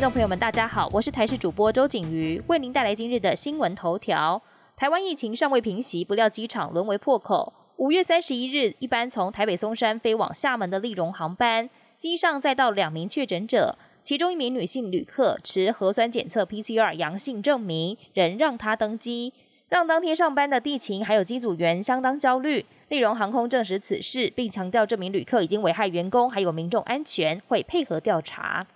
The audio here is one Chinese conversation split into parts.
听众朋友们，大家好，我是台视主播周景瑜，为您带来今日的新闻头条。台湾疫情尚未平息，不料机场沦为破口。五月三十一日，一班从台北松山飞往厦门的丽荣航班，机上载到两名确诊者，其中一名女性旅客持核酸检测 PCR 阳性证明，仍让她登机，让当天上班的地勤还有机组员相当焦虑。丽荣航空证实此事，并强调这名旅客已经危害员工还有民众安全，会配合调查。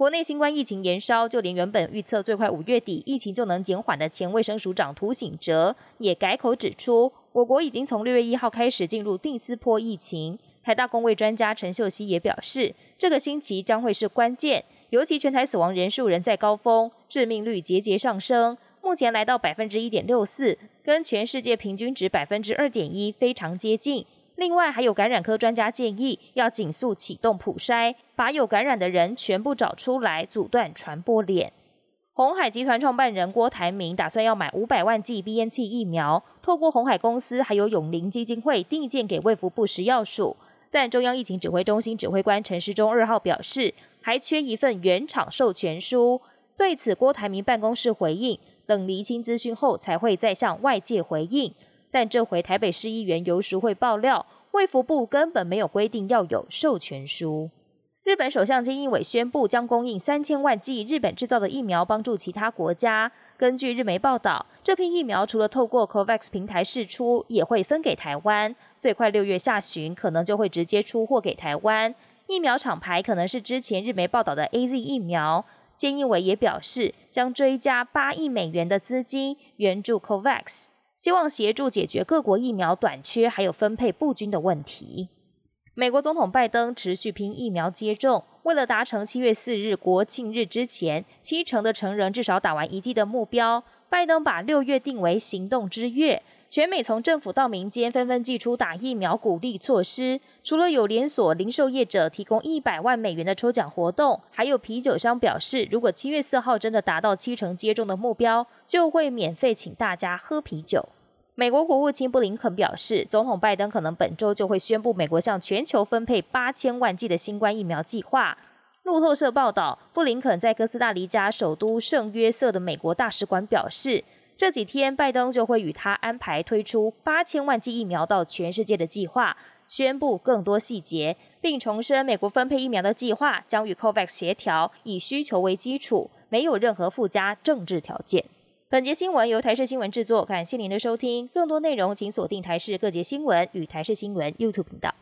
国内新冠疫情延烧，就连原本预测最快五月底疫情就能减缓的前卫生署长涂醒哲，也改口指出，我国已经从六月一号开始进入第四波疫情。台大公卫专家陈秀熙也表示，这个星期将会是关键，尤其全台死亡人数仍在高峰，致命率节节上升，目前来到百分之一点六四，跟全世界平均值百分之二点一非常接近。另外，还有感染科专家建议，要紧速启动普筛，把有感染的人全部找出来，阻断传播链。红海集团创办人郭台铭打算要买五百万剂 BNT 疫苗，透过红海公司还有永林基金会递件给卫福部食药署。但中央疫情指挥中心指挥官陈时中二号表示，还缺一份原厂授权书。对此，郭台铭办公室回应，等厘清资讯后才会再向外界回应。但这回台北市议员游淑慧爆料，卫福部根本没有规定要有授权书。日本首相菅义伟宣布将供应三千万剂日本制造的疫苗帮助其他国家。根据日媒报道，这批疫苗除了透过 COVAX 平台释出，也会分给台湾。最快六月下旬，可能就会直接出货给台湾。疫苗厂牌可能是之前日媒报道的 A Z 疫苗。菅义伟也表示，将追加八亿美元的资金援助 COVAX。希望协助解决各国疫苗短缺还有分配不均的问题。美国总统拜登持续拼疫苗接种，为了达成七月四日国庆日之前七成的成人至少打完一剂的目标，拜登把六月定为行动之月。全美从政府到民间纷纷祭出打疫苗鼓励措施，除了有连锁零售业者提供一百万美元的抽奖活动，还有啤酒商表示，如果七月四号真的达到七成接种的目标，就会免费请大家喝啤酒。美国国务卿布林肯表示，总统拜登可能本周就会宣布美国向全球分配八千万剂的新冠疫苗计划。路透社报道，布林肯在哥斯达黎加首都圣约瑟的美国大使馆表示。这几天，拜登就会与他安排推出八千万剂疫苗到全世界的计划，宣布更多细节，并重申美国分配疫苗的计划将与 COVAX 协调，以需求为基础，没有任何附加政治条件。本节新闻由台视新闻制作，感谢您的收听。更多内容请锁定台视各节新闻与台视新闻 YouTube 频道。